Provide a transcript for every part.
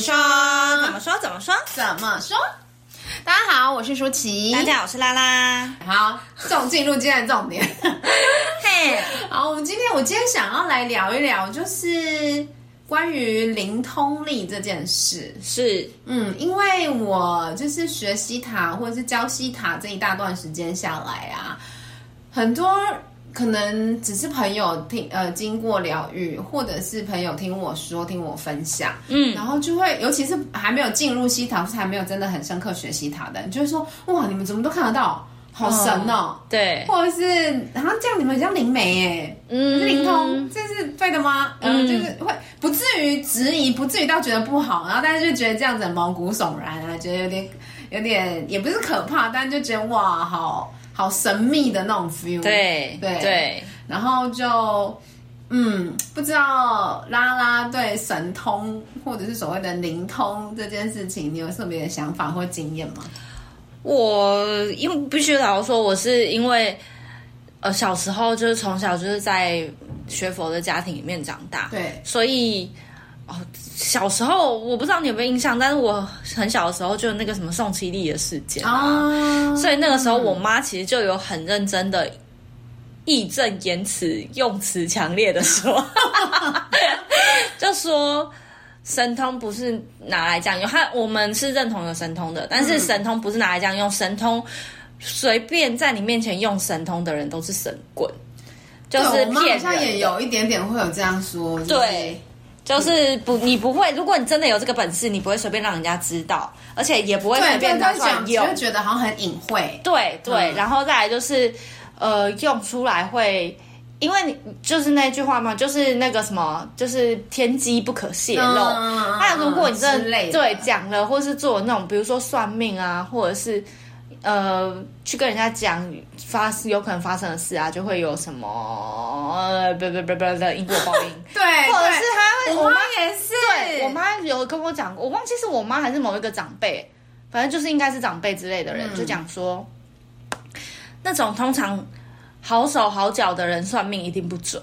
你说怎么说？怎么说？怎么说？大家好，我是舒淇。大家好，我是拉拉。好，重进入今天的重点。嘿，好，我们今天我今天想要来聊一聊，就是关于灵通力这件事。是，嗯，因为我就是学西塔或者是教西塔这一大段时间下来啊，很多。可能只是朋友听呃经过疗愈，或者是朋友听我说听我分享，嗯，然后就会尤其是还没有进入西塔，是还没有真的很深刻学西塔的，你就会说哇，你们怎么都看得到，好神哦，哦对，或者是然后这样你们像灵媒哎，嗯，灵通，这是对的吗？嗯，就是会不至于质疑，不至于到觉得不好，然后大家就觉得这样子毛骨悚然啊，觉得有点有点也不是可怕，但就觉得哇好。好神秘的那种 feel，对对对，然后就嗯，不知道拉拉对神通或者是所谓的灵通这件事情，你有特别的想法或经验吗？我因为必须老实说，我是因为呃小时候就是从小就是在学佛的家庭里面长大，对，所以。哦，小时候我不知道你有没有印象，但是我很小的时候就那个什么宋七力的事件啊，所以那个时候我妈其实就有很认真的义正言辞、用词强烈的说，就说神通不是拿来这样用，他我们是认同有神通的，但是神通不是拿来这样用，神通随便在你面前用神通的人都是神棍，就是骗人。好像也有一点点会有这样说，就是、对。就是不，你不会。如果你真的有这个本事，你不会随便让人家知道，而且也不会随便拿出来用，会觉得好像很隐晦。对对，嗯、然后再来就是，呃，用出来会，因为你就是那句话嘛，就是那个什么，就是天机不可泄露。那、嗯、如果你真的，的对讲了，或是做那种，比如说算命啊，或者是。呃，去跟人家讲发有可能发生的事啊，就会有什么呃，不不不不的因果报应。对，或者是他，我妈也是，对，我妈有跟我讲过，我忘记是我妈还是某一个长辈，反正就是应该是长辈之类的人，嗯、就讲说，那种通常好手好脚的人算命一定不准。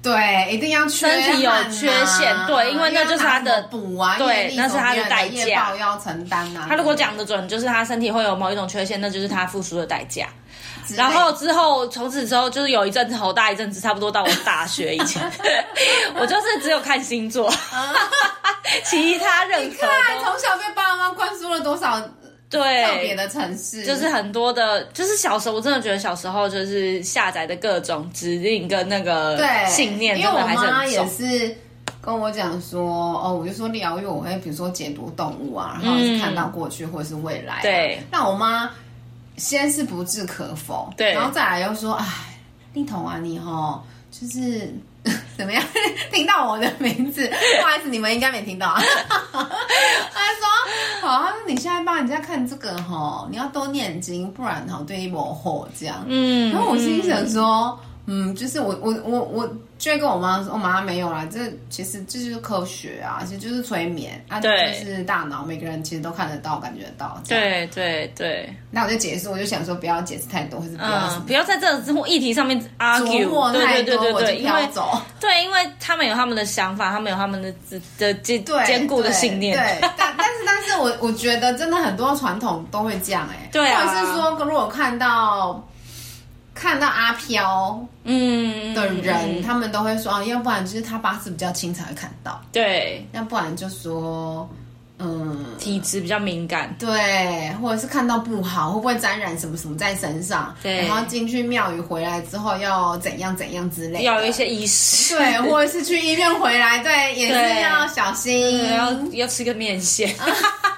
对，一定要缺、啊、身体有缺陷，对，因为那就是他的补啊，对，那是他的代价要承担啊。他如果讲的准，就是他身体会有某一种缺陷，那就是他付出的代价。然后之后从此之后，就是有一阵子好大一阵子，差不多到我大学以前，我就是只有看星座，其他任何。你看，从小被爸妈灌输了多少？对，特别的城市就是很多的，就是小时候我真的觉得小时候就是下载的各种指令跟那个信念，因为我妈也是跟我讲说，哦，我就说疗愈，我会比如说解读动物啊，然后是看到过去或者是未来，啊，对。那我妈先是不置可否，对，然后再来又说，哎，丽彤啊，你齁，就是。怎么样？听到我的名字，不好意思，你们应该没听到啊。他说：“好，他说你现在帮人家看这个哈，你要多念经，不然哈对你不好这样。”嗯，然后我心想说。嗯，就是我我我我就会跟我妈说，我妈没有啦，这其实这就是科学啊，其实就是催眠啊，对，就是大脑每个人其实都看得到、感觉得到。对对对。那我就解释，我就想说不要解释太多，或是不要、嗯、不要在这种议题上面 argue，对对对对对，因为对，因为他们有他们的想法，他们有他们的的坚坚固的信念。对，对但但是但是我我觉得真的很多传统都会这样哎、欸，对、啊，或者是说如果看到。看到阿飘，嗯的人，嗯、他们都会说啊，要不然就是他八字比较轻才会看到，对，要不然就说，嗯，体质比较敏感，对，或者是看到不好，会不会沾染什么什么在身上，对，然后进去庙宇回来之后要怎样怎样之类的，要有一些仪式，对，或者是去医院回来，对，也是要小心，要要吃个面线。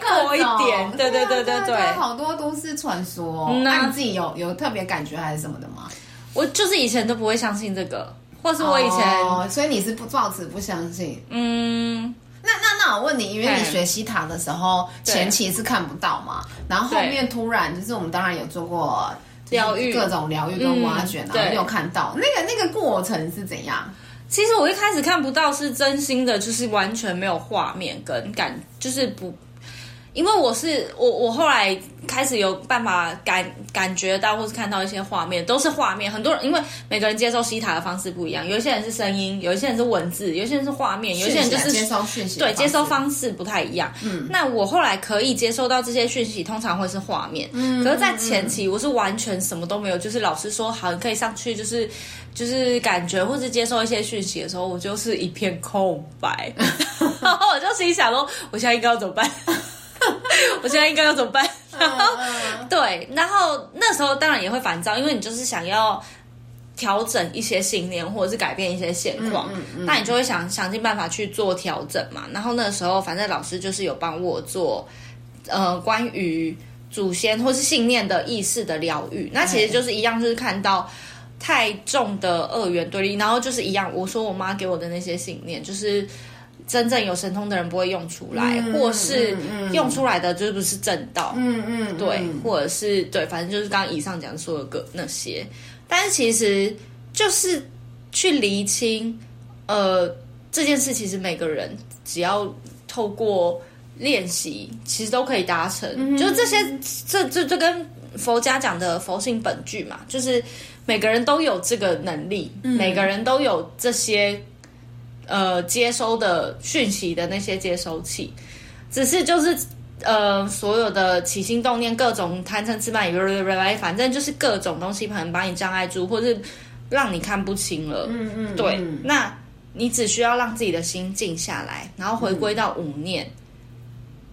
多一点，对对对对对，对，好多都市传说。那你自己有有特别感觉还是什么的吗？我就是以前都不会相信这个，或是我以前，哦、所以你是不抱持不相信。嗯，那那那我问你，因为你学西塔的时候前期是看不到嘛，然后后面突然就是我们当然有做过疗愈，各种疗愈跟挖掘，然后有看到那个那个过程是怎样？其实我一开始看不到，是真心的，就是完全没有画面跟感，就是不。因为我是我，我后来开始有办法感感觉到，或是看到一些画面，都是画面。很多人因为每个人接收西塔的方式不一样，有一些人是声音，有一些人是文字，有一些人是画面，有一些人就是接收讯息，对，接收方式不太一样。嗯，那我后来可以接收到这些讯息，通常会是画面。嗯，可是，在前期我是完全什么都没有，就是老师说好，你可以上去，就是就是感觉或是接收一些讯息的时候，我就是一片空白，然后我就心想说，我现在应该要怎么办？我现在应该要怎么办？然后 对，然后那时候当然也会烦躁，因为你就是想要调整一些信念，或者是改变一些现况，嗯嗯嗯、那你就会想想尽办法去做调整嘛。然后那时候，反正老师就是有帮我做呃关于祖先或是信念的意识的疗愈。那其实就是一样，就是看到太重的二元对立，然后就是一样，我说我妈给我的那些信念就是。真正有神通的人不会用出来，嗯、或是用出来的就是不是正道，嗯嗯，嗯。对，或者是对，反正就是刚刚以上讲说的个那些，但是其实就是去厘清，呃，这件事其实每个人只要透过练习，其实都可以达成。嗯、就是这些，这这这跟佛家讲的佛性本具嘛，就是每个人都有这个能力，嗯、每个人都有这些。呃，接收的讯息的那些接收器，只是就是呃，所有的起心动念，各种贪嗔痴慢疑，反正就是各种东西可能把你障碍住，或是让你看不清了。嗯嗯，嗯对。那你只需要让自己的心静下来，然后回归到五念，嗯、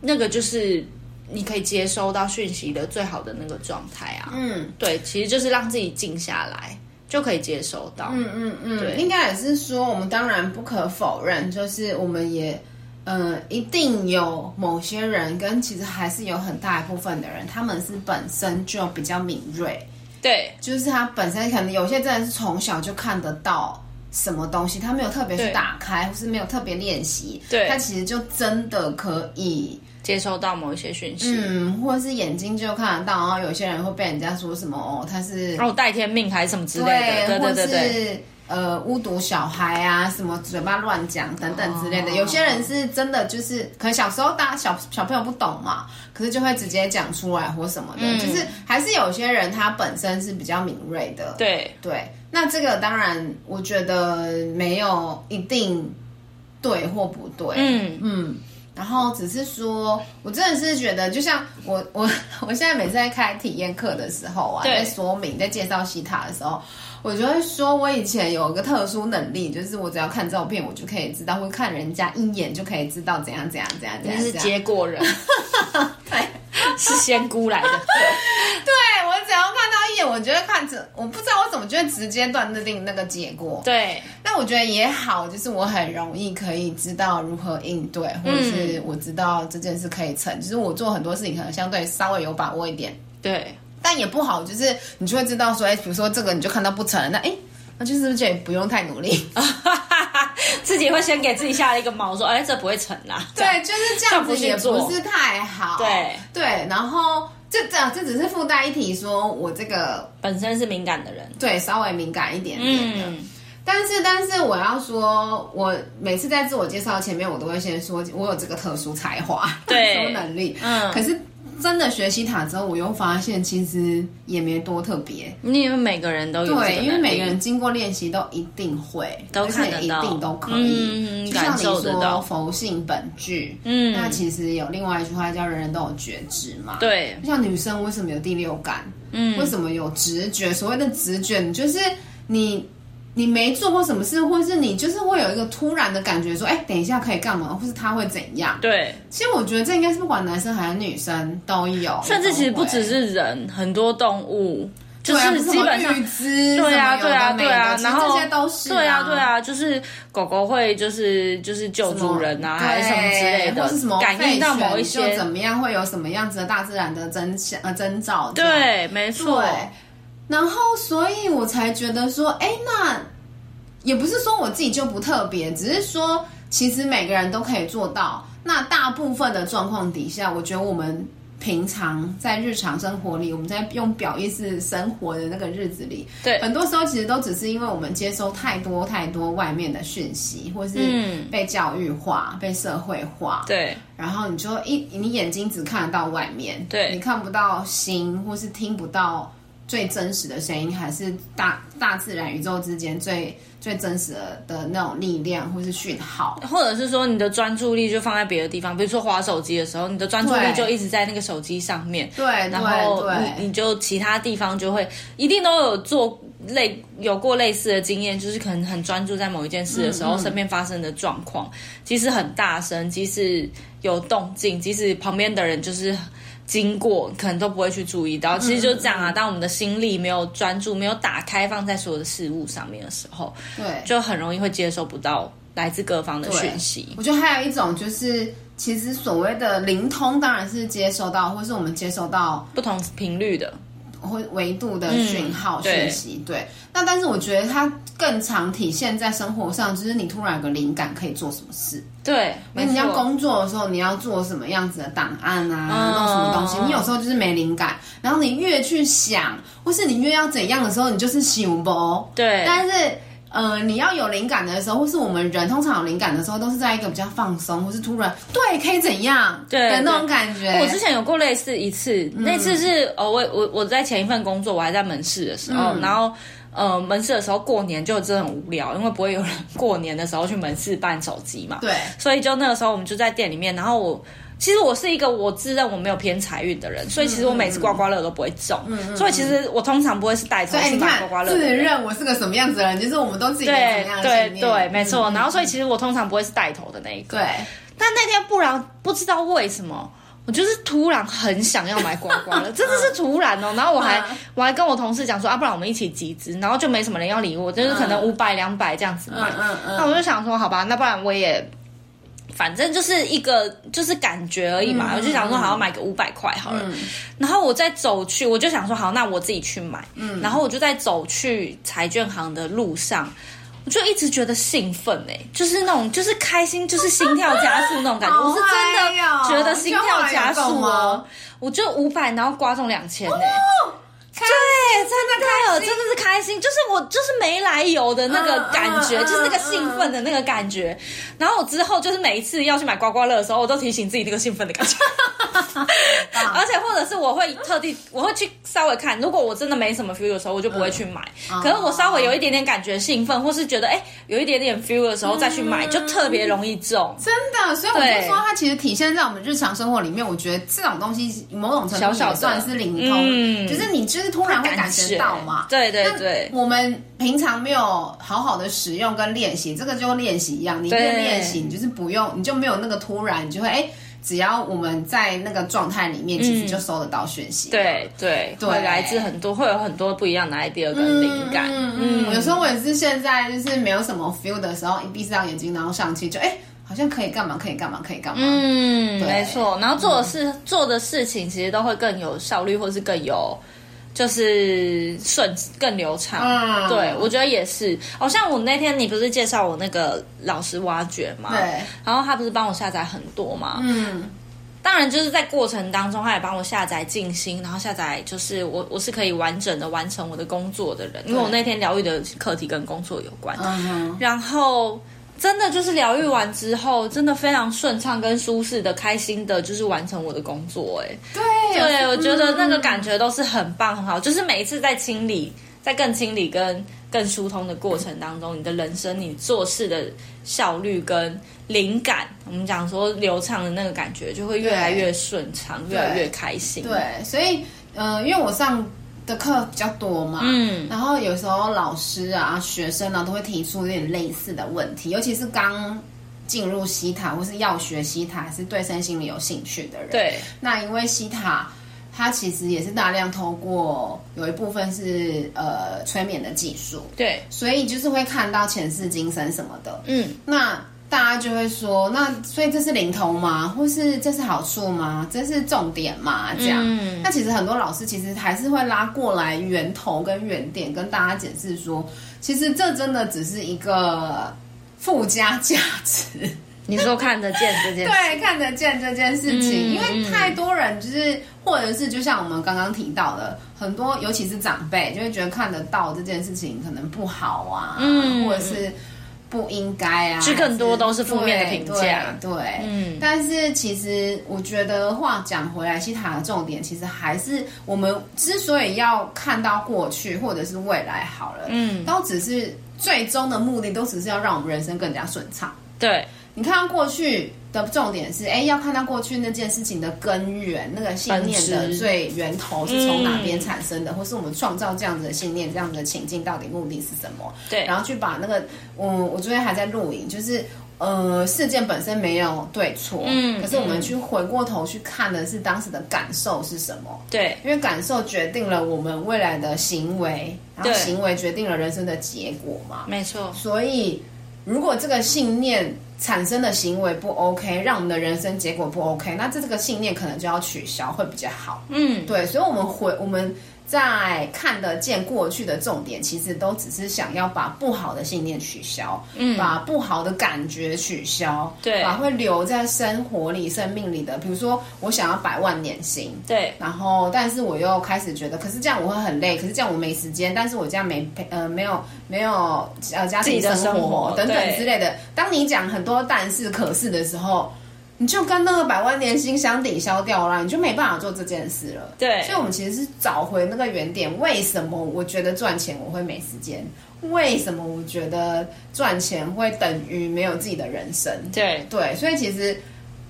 那个就是你可以接收到讯息的最好的那个状态啊。嗯，对，其实就是让自己静下来。就可以接收到，嗯嗯嗯，对，应该也是说，我们当然不可否认，就是我们也，呃，一定有某些人跟其实还是有很大一部分的人，他们是本身就比较敏锐，对，就是他本身可能有些真的是从小就看得到什么东西，他没有特别去打开，或是没有特别练习，对，他其实就真的可以。接收到某一些讯息，嗯，或者是眼睛就看得到，然后有些人会被人家说什么哦，他是哦带天命还是什么之类的，对对对对，或是呃巫毒小孩啊，什么嘴巴乱讲等等之类的。哦、有些人是真的就是可能小时候大家小小朋友不懂嘛，可是就会直接讲出来或什么的，嗯、就是还是有些人他本身是比较敏锐的，对。对。那这个当然我觉得没有一定对或不对，嗯。嗯。嗯然后只是说，我真的是觉得，就像我 我我现在每次在开体验课的时候啊，在说明、在介绍西塔的时候，我就会说，我以前有一个特殊能力，就是我只要看照片，我就可以知道，会看人家一眼就可以知道怎样怎样怎样怎样。你是结果人，对，是仙姑来的。对，我觉得看着，我不知道我怎么就会直接断定那个结果。对，那我觉得也好，就是我很容易可以知道如何应对，或者是我知道这件事可以成，就是我做很多事情可能相对稍微有把握一点。对，但也不好，就是你就会知道说，哎，比如说这个你就看到不成，那哎，那就是不是也不用太努力，自己会先给自己下了一个锚，说，哎，这不会成啦。对，就是这样子也不是太好。对对，然后。这这这只是附带一提，说我这个本身是敏感的人，对，稍微敏感一点点的。嗯、但是，但是我要说，我每次在自我介绍前面，我都会先说我有这个特殊才华、对，特殊能力。嗯，可是。真的学习塔之后，我又发现其实也没多特别。因为每个人都有对，因为每个人经过练习都一定会，都看得到，一定都可以。嗯，就像你说佛性本具，嗯，那其实有另外一句话叫“人人都有觉知”嘛。对，就像女生为什么有第六感？嗯，为什么有直觉？所谓的直觉，你就是你。你没做过什么事，或是你就是会有一个突然的感觉，说，哎，等一下可以干嘛，或是他会怎样？对，其实我觉得这应该是不管男生还是女生都有，甚至其实不只是人，很多动物就是基本上，对啊，对啊，对啊，然后这些都是，对啊，对啊，就是狗狗会就是就是救主人啊，还是什么之类的，或是什么感应到某一些怎么样，会有什么样子的大自然的征象呃征兆？对，没错。然后，所以我才觉得说，哎，那也不是说我自己就不特别，只是说，其实每个人都可以做到。那大部分的状况底下，我觉得我们平常在日常生活里，我们在用表意识生活的那个日子里，对，很多时候其实都只是因为我们接收太多太多外面的讯息，或是被教育化、嗯、被社会化，对，然后你就一你眼睛只看得到外面，对，你看不到心，或是听不到最真实的声音，还是大大自然宇宙之间最。最真实的的那种力量，或是讯号，或者是说你的专注力就放在别的地方，比如说划手机的时候，你的专注力就一直在那个手机上面。对，然后你你就其他地方就会一定都有做类有过类似的经验，就是可能很专注在某一件事的时候，嗯嗯身边发生的状况，即使很大声，即使有动静，即使旁边的人就是。经过可能都不会去注意到，其实就是这样啊。当我们的心力没有专注、没有打开放在所有的事物上面的时候，对，就很容易会接收不到来自各方的讯息。我觉得还有一种就是，其实所谓的灵通，当然是接收到，或是我们接收到不同频率的。或维度的讯号讯息，嗯、对，对。那但是我觉得它更常体现在生活上，就是你突然有个灵感可以做什么事。对，那你要工作的时候，你要做什么样子的档案啊，嗯、弄什么东西？你有时候就是没灵感，然后你越去想，或是你越要怎样的时候，你就是想不。对，但是。呃，你要有灵感的时候，或是我们人通常有灵感的时候，都是在一个比较放松，或是突然对可以怎样对的那种感觉。我之前有过类似一次，嗯、那次是哦，我我我在前一份工作，我还在门市的时候，嗯、然后呃门市的时候过年就真的很无聊，因为不会有人过年的时候去门市办手机嘛。对，所以就那个时候我们就在店里面，然后我。其实我是一个我自认我没有偏财运的人，所以其实我每次刮刮乐都不会中，所以其实我通常不会是带头去买刮刮乐。自认我是个什么样子的人，就是我们都自己对对对，没错。嗯、然后所以其实我通常不会是带头的那一个。对。但那天不然不知道为什么，我就是突然很想要买刮刮乐，真的是突然哦。然后我还我还跟我同事讲说啊，不然我们一起集资，然后就没什么人要理我，就是可能五百两百这样子买。嗯嗯嗯、那我就想说，好吧，那不然我也。反正就是一个就是感觉而已嘛，嗯、我就想说好像买个五百块好了，嗯、然后我再走去，我就想说好，那我自己去买，嗯、然后我就在走去财券行的路上，我就一直觉得兴奋哎、欸，就是那种就是开心，就是心跳加速那种感觉，我是真的觉得心跳加速哦，我就五百，然后刮中两千哎。哦对，真的开了，真的是开心，就是我就是没来由的那个感觉，就是那个兴奋的那个感觉。嗯、然后我之后就是每一次要去买刮刮乐的时候，我都提醒自己那个兴奋的感觉。而且或者是我会特地，我会去稍微看，如果我真的没什么 feel 的时候，我就不会去买。嗯、可是我稍微有一点点感觉兴奋，或是觉得哎有一点点 feel 的时候再去买，就特别容易中。真的，所以我就说它其实体现在我们日常生活里面。我觉得这种东西某种程度也算是灵通，嗯、就是你知。就是突然会感觉到嘛，对对对。我们平常没有好好的使用跟练习，这个就练习一样。你练练习，你就是不用，你就没有那个突然，你就会哎，只要我们在那个状态里面，其实就收得到讯息。对对对，会来自很多，会有很多不一样的 idea 跟灵感。嗯，有时候我也是现在就是没有什么 feel 的时候，一闭上眼睛，然后上去就哎，好像可以干嘛，可以干嘛，可以干嘛。嗯，没错。然后做的事做的事情，其实都会更有效率，或是更有。就是顺更流畅，嗯、对我觉得也是。好、哦、像我那天你不是介绍我那个老师挖掘吗？对。然后他不是帮我下载很多吗？嗯。当然就是在过程当中，他也帮我下载静心，然后下载就是我我是可以完整的完成我的工作的人，因为我那天疗愈的课题跟工作有关。嗯。然后。真的就是疗愈完之后，真的非常顺畅跟舒适的、开心的，就是完成我的工作。哎，对，对，我觉得那个感觉都是很棒、很好。就是每一次在清理、在更清理跟更疏通的过程当中，你的人生、你做事的效率跟灵感，我们讲说流畅的那个感觉，就会越来越顺畅，越来越开心。对，所以，呃，因为我上。的课比较多嘛，嗯，然后有时候老师啊、学生啊都会提出有点类似的问题，尤其是刚进入西塔或是要学西塔，还是对身心灵有兴趣的人。对，那因为西塔它其实也是大量透过有一部分是呃催眠的技术，对，所以就是会看到前世今生什么的，嗯，那。大家就会说，那所以这是灵通吗？或是这是好处吗？这是重点吗？这样，嗯、那其实很多老师其实还是会拉过来源头跟原点，跟大家解释说，其实这真的只是一个附加价值。你说看得见这件事，对，看得见这件事情，嗯、因为太多人就是，或者是就像我们刚刚提到的，很多尤其是长辈就会觉得看得到这件事情可能不好啊，嗯、或者是不应该啊，是更多都是负面的评价，对，对嗯。但是其实我觉得话讲回来，西塔的重点其实还是我们之所以要看到过去或者是未来好了，嗯，都只是最终的目的，都只是要让我们人生更加顺畅，对。你看到过去的重点是，哎，要看到过去那件事情的根源，那个信念的最源头是从哪边产生的，嗯、或是我们创造这样子的信念、这样子的情境到底目的是什么？对，然后去把那个，嗯我昨天还在录影，就是呃，事件本身没有对错，嗯，可是我们去回过头去看的是当时的感受是什么？对，因为感受决定了我们未来的行为，然后行为决定了人生的结果嘛，没错。所以如果这个信念，产生的行为不 OK，让我们的人生结果不 OK，那这这个信念可能就要取消，会比较好。嗯，对，所以，我们回我们。在看得见过去的重点，其实都只是想要把不好的信念取消，嗯，把不好的感觉取消，对，把会留在生活里、生命里的，比如说我想要百万年薪，对，然后但是我又开始觉得，可是这样我会很累，可是这样我没时间，但是我这样没呃没有没有呃家庭生活，生活等等之类的。当你讲很多但是可是的时候。你就跟那个百万年薪相抵消掉了，你就没办法做这件事了。对，所以，我们其实是找回那个原点。为什么我觉得赚钱我会没时间？为什么我觉得赚钱会等于没有自己的人生？对对，所以其实。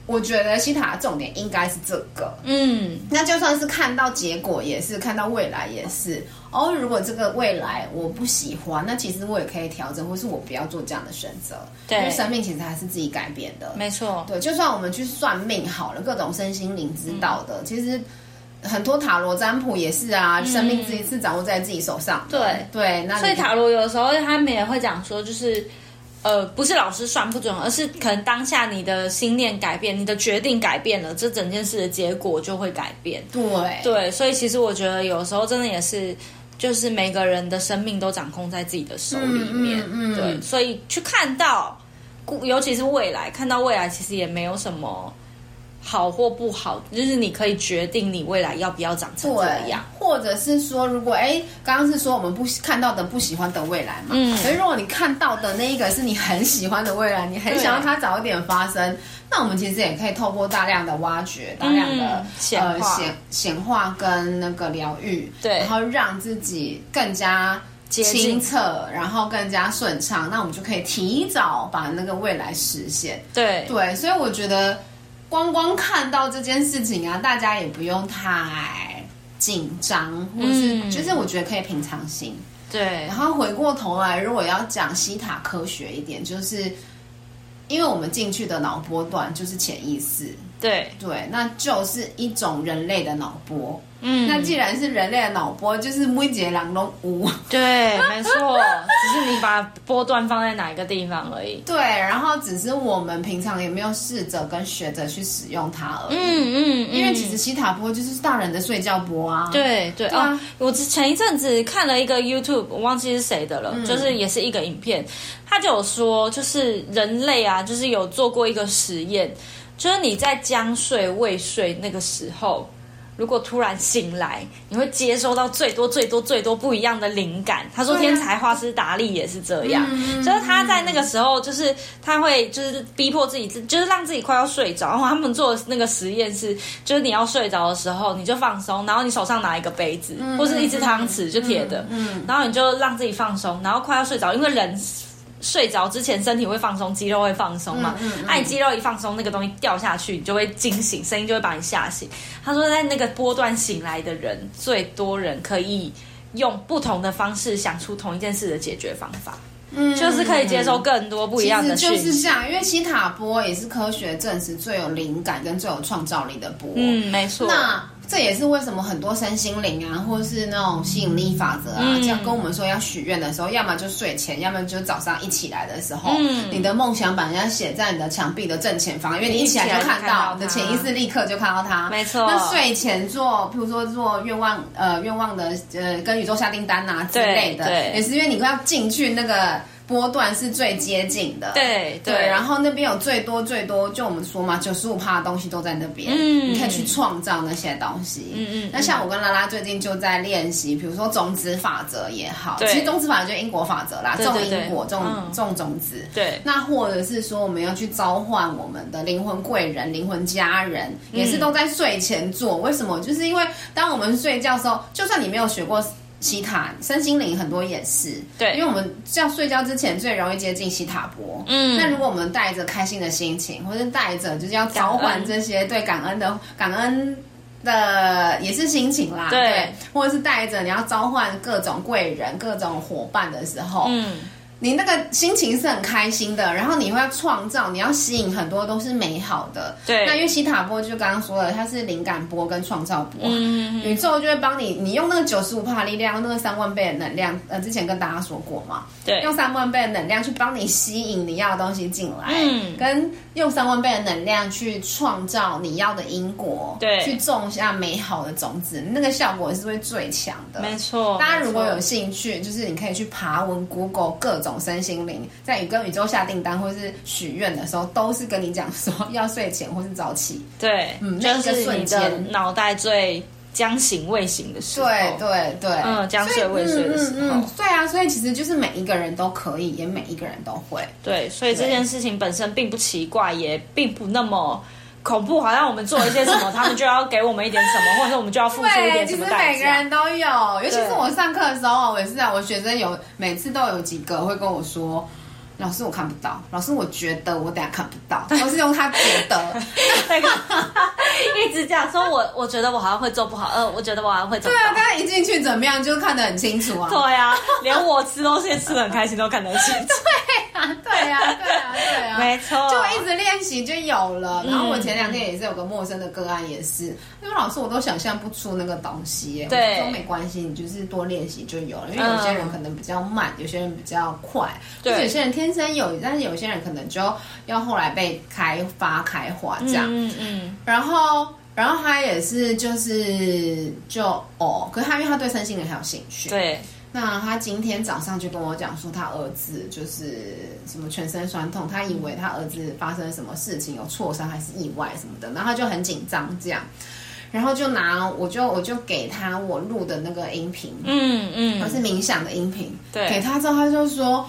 我觉得西塔的重点应该是这个，嗯，那就算是看到结果，也是看到未来，也是哦。如果这个未来我不喜欢，那其实我也可以调整，或是我不要做这样的选择。对，因为生命其实还是自己改变的，没错。对，就算我们去算命好了，各种身心灵知道的，嗯、其实很多塔罗占卜也是啊，嗯、生命自己是掌握在自己手上。对对，那所以塔罗有的时候他们也会讲说，就是。呃，不是老师算不准，而是可能当下你的心念改变，你的决定改变了，这整件事的结果就会改变。对对，所以其实我觉得有时候真的也是，就是每个人的生命都掌控在自己的手里面。嗯嗯嗯、对，所以去看到，尤其是未来，看到未来其实也没有什么。好或不好，就是你可以决定你未来要不要长成这样，或者是说，如果哎，刚刚是说我们不看到的不喜欢的未来嘛，嗯，所以如果你看到的那一个是你很喜欢的未来，你很想要它早一点发生，那我们其实也可以透过大量的挖掘、大量的显呃显显化跟那个疗愈，对，然后让自己更加清澈，然后更加顺畅，那我们就可以提早把那个未来实现。对。对，所以我觉得。光光看到这件事情啊，大家也不用太紧张，或是、嗯、就是我觉得可以平常心。对，然后回过头来，如果要讲西塔科学一点，就是因为我们进去的脑波段就是潜意识。对对，那就是一种人类的脑波。嗯，那既然是人类的脑波，就是每一个人都有。对，没错，只是你把波段放在哪一个地方而已。对，然后只是我们平常也没有试着跟学着去使用它而已。嗯嗯，嗯，因为其实西塔波就是大人的睡觉波啊。对对，对啊，哦，我前一阵子看了一个 YouTube，我忘记是谁的了，嗯，就是也是一个影片，他就有说，就是人类啊，就是有做过一个实验。就是你在将睡未睡那个时候，如果突然醒来，你会接收到最多最多最多不一样的灵感。他说天才画师达利也是这样，就是他在那个时候，就是他会就是逼迫自己，就是让自己快要睡着。然后他们做的那个实验是，就是你要睡着的时候，你就放松，然后你手上拿一个杯子或是一只汤匙，就铁的，然后你就让自己放松，然后快要睡着，因为人。睡着之前，身体会放松，肌肉会放松嘛？嗯嗯嗯、啊，你肌肉一放松，那个东西掉下去，你就会惊醒，声音就会把你吓醒。他说，在那个波段醒来的人，最多人可以用不同的方式想出同一件事的解决方法，嗯，就是可以接受更多不一样的。就是这样，因为西塔波也是科学证实最有灵感跟最有创造力的波。嗯，没错。那这也是为什么很多身心灵啊，或是那种吸引力法则啊，这样跟我们说要许愿的时候，要么就睡前，要么就早上一起来的时候，嗯，你的梦想板要写在你的墙壁的正前方，因为你一起来就看到，你的潜意识立刻就看到它。没错。那睡前做，譬如说做愿望，呃，愿望的，呃，跟宇宙下订单啊之类的，对，也是因为你快要进去那个波段是最接近的，对对，对，然后那边有最多最多，就我们说嘛，九十五趴的东西都在那边，嗯，你可以去创造那些东西，嗯嗯。那像我跟拉拉最近就在练习，比如说种子法则也好，其实种子法则就是因果法则啦，种因果，种种种子，对。那或者是说我们要去召唤我们的灵魂贵人、灵魂家人，也是都在睡前做。为什么？就是因为当我们睡觉的时候，就算你没有学过。西塔身心灵很多也是，对，因为我们要睡觉之前最容易接近西塔波。嗯，那如果我们带着开心的心情，或者带着就是要召唤这些对感恩的感恩的也是心情啦，对，对，或者是带着你要召唤各种贵人、各种伙伴的时候，嗯。你那个心情是很开心的，然后你会要创造，你要吸引很多都是美好的。对，那因为西塔波就刚刚说了，它是灵感波跟创造波，嗯，宇宙就会帮你，你用那个九十五帕力量，那个三万倍的能量，呃，之前跟大家说过嘛，对，用三万倍的能量去帮你吸引你要的东西进来，嗯，跟用三万倍的能量去创造你要的因果，对，去种下美好的种子，那个效果是会最强的。没错，大家如果有兴趣，就是你可以去爬文 Google 各种。身心灵在宇跟宇宙下订单或是许愿的时候，都是跟你讲说要睡前或是早起。对，嗯，就是瞬间脑袋最将醒未醒的时候。对对对，嗯，将睡未睡的时候。嗯，嗯，对啊，所以其实就是每一个人都可以，也每一个人都会。对，所以这件事情本身并不奇怪，也并不那么。恐怖，好像我们做一些什么，他们就要给我们一点什么，或者说我们就要付出一点什么代价。其实每个人都有，尤其是我上课的时候，我也是在我学生有每次都有几个会跟我说。老师，我看不到。老师，我觉得我等下看不到。都是用他觉得那个一直这样说我，我我觉得我好像会做不好。呃，我觉得我好像会做不好。对啊，刚刚一进去怎么样，就看得很清楚啊。对啊，连我吃东西吃得很开心都看得清楚。对啊，对啊，对啊，对啊，没错。就一直练习就有了。然后我前两天也是有个陌生的个案，也是因为老师我都想象不出那个东西。对，我说没关系，你就是多练习就有了。因为有些人可能比较慢，有些人比较快，对，有些人天。天生有，但是有些人可能就要后来被开发开化这样，嗯嗯，嗯然后然后他也是就是就哦，可是他因为他对身心灵很有兴趣，对，那他今天早上就跟我讲说，他儿子就是什么全身酸痛，他以为他儿子发生什么事情，有挫伤还是意外什么的，然后他就很紧张这样，然后就拿我就我就给他我录的那个音频，嗯嗯，他是冥想的音频，对，给他之后他就说。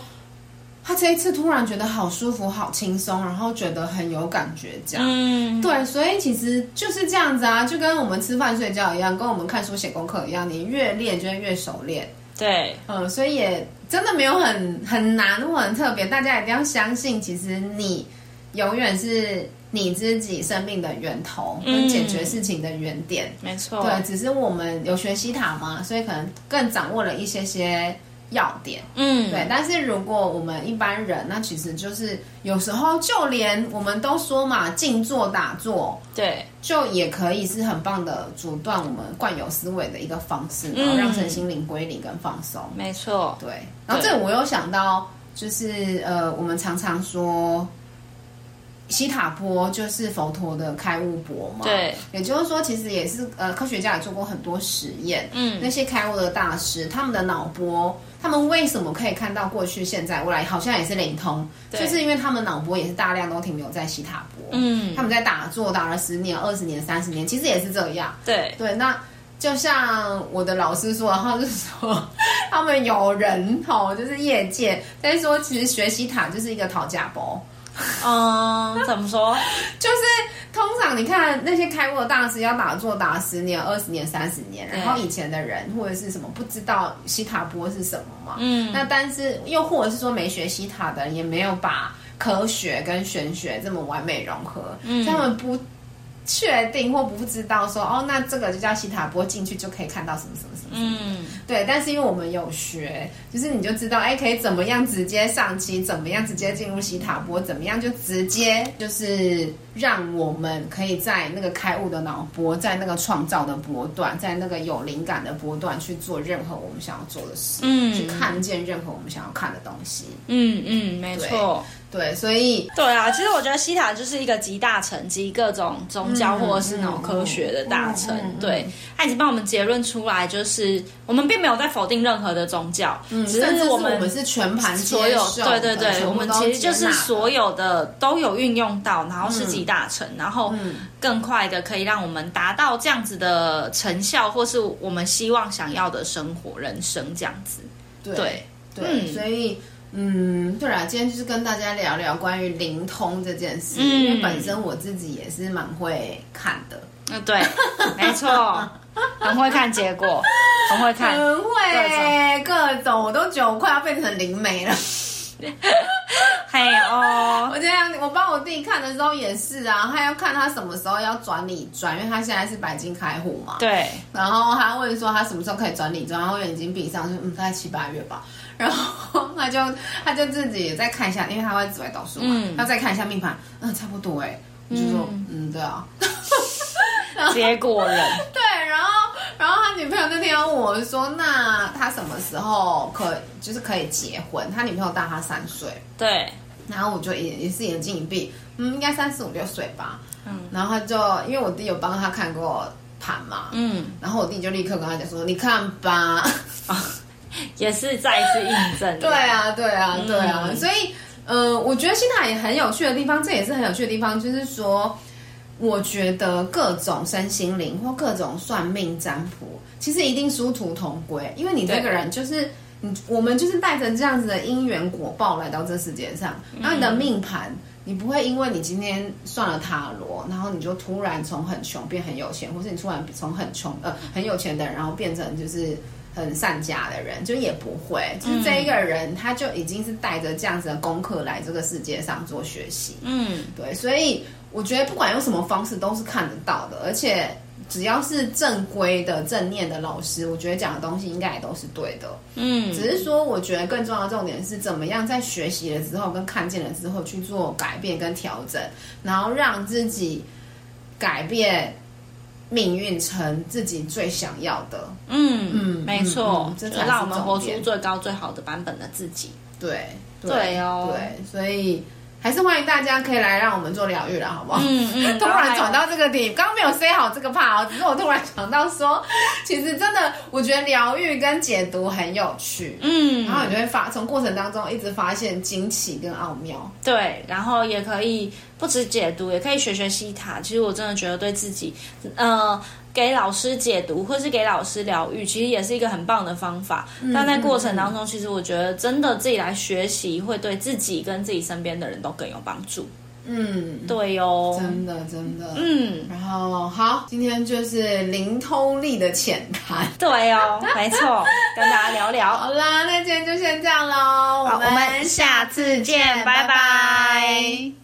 他这一次突然觉得好舒服、好轻松，然后觉得很有感觉，这样。嗯，对，所以其实就是这样子啊，就跟我们吃饭睡觉一样，跟我们看书写功课一样，你越练就会越熟练。对，嗯，所以也真的没有很很难或很特别，大家一定要相信，其实你永远是你自己生命的源头，跟解决事情的原点。嗯，没错，对，只是我们有学习塔嘛，所以可能更掌握了一些些。要点，嗯，对，但是如果我们一般人，那其实就是有时候就连我们都说嘛，静坐打坐，对，就也可以是很棒的阻断我们惯有思维的一个方式，然后让身心灵归零跟放松。没错，对。然后这我又想到，就是呃，我们常常说。西塔波就是佛陀的开悟波嘛，对，也就是说，其实也是呃，科学家也做过很多实验，嗯，那些开悟的大师，他们的脑波，他们为什么可以看到过去、现在、未来，好像也是灵通，就是因为他们脑波也是大量都停留在西塔波，嗯，他们在打坐打了十年、二十年、三十年，其实也是这样，对。对，那就像我的老师说，然后就是说，他们有人吼，就是业界在说，其实学西塔就是一个讨价包。嗯，怎么说？就是通常你看那些开悟的大师要打坐打十年、二十年、三十年，然后以前的人或者是什么不知道西塔波是什么嘛？嗯，那但是又或者是说没学西塔的人也没有把科学跟玄学这么完美融合，嗯，他们不。确定或不知道说哦，那这个就叫西塔波，进去就可以看到什么什么什么。嗯，对。但是因为我们有学，就是你就知道，哎，可以怎么样直接上机，怎么样直接进入西塔波，怎么样就直接就是让我们可以在那个开悟的脑波，在那个创造的波段，在那个有灵感的波段去做任何我们想要做的事，嗯，去看见任何我们想要看的东西。嗯嗯，没错。对，所以对啊，其实我觉得西塔就是一个集大成，集各种宗教或者是那种科学的大成。嗯嗯嗯、对，他已经帮我们结论出来，就是我们并没有在否定任何的宗教，嗯，只是我们我们是全盘所有，对对对，我们其实就是所有的都有运用到，然后是集大成，嗯、然后更快的可以让我们达到这样子的成效，或是我们希望想要的生活人生这样子。对对，对嗯、所以。嗯，对啦，今天就是跟大家聊聊关于灵通这件事，嗯、因为本身我自己也是蛮会看的。嗯，对，没错，很会看结果，很会看，很会各种，各种我都觉得我快要变成灵媒了。嘿哦，我这样，我帮我弟看的时候也是啊，他要看他什么时候要转理专，因为他现在是白金开户嘛。对，然后他问说他什么时候可以转理专，然后眼睛闭上，说嗯，大概七八月吧。然后他就他就自己再看一下，因为他会紫微斗数嘛，嗯、他再看一下命盘，嗯，差不多哎，我就说嗯，嗯，对啊，结果人对，然后他女朋友那天要问我说，那他什么时候可就是可以结婚？他女朋友大他三岁，对，然后我就也也是眼睛一闭，嗯，应该三四五六岁吧，嗯，然后他就因为我弟有帮他看过盘嘛，嗯，然后我弟就立刻跟他讲说，你看吧。也是再一次印证。对啊，对啊，对啊。嗯、所以，呃，我觉得希塔也很有趣的地方，这也是很有趣的地方，就是说，我觉得各种身心灵或各种算命占卜，其实一定殊途同归，因为你这个人就是你，我们就是带着这样子的因缘果报来到这世界上，然后你的命盘，嗯、你不会因为你今天算了塔罗，然后你就突然从很穷变很有钱，或是你突然从很穷呃很有钱的人，然后变成就是。很善家的人，就也不会，就是这一个人，他就已经是带着这样子的功课来这个世界上做学习。嗯，对，所以我觉得不管用什么方式都是看得到的，而且只要是正规的正念的老师，我觉得讲的东西应该也都是对的。嗯，只是说我觉得更重要的重点是怎么样在学习了之后跟看见了之后去做改变跟调整，然后让自己改变。命运成自己最想要的，嗯嗯，没错，这才让我们活出最高最好的版本的自己。对对哦，对，所以还是欢迎大家可以来让我们做疗愈了，好不好？嗯嗯。突然转到这个点，刚刚没有 say 好这个 part 哦，只是我突然想到说，其实真的，我觉得疗愈跟解读很有趣，嗯，然后你就会发从过程当中一直发现惊奇跟奥妙，对，然后也可以。不止解读，也可以学学西塔。其实我真的觉得对自己，呃，给老师解读或是给老师疗愈，其实也是一个很棒的方法。嗯、但在过程当中，嗯、其实我觉得真的自己来学习，会对自己跟自己身边的人都更有帮助。嗯，对哦，真的真的。嗯，然后好，今天就是灵通力的浅谈。对哦，没错，跟大家聊聊。好啦，那今天就先这样喽。好，我们下次见，拜拜。拜拜。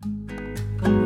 拜。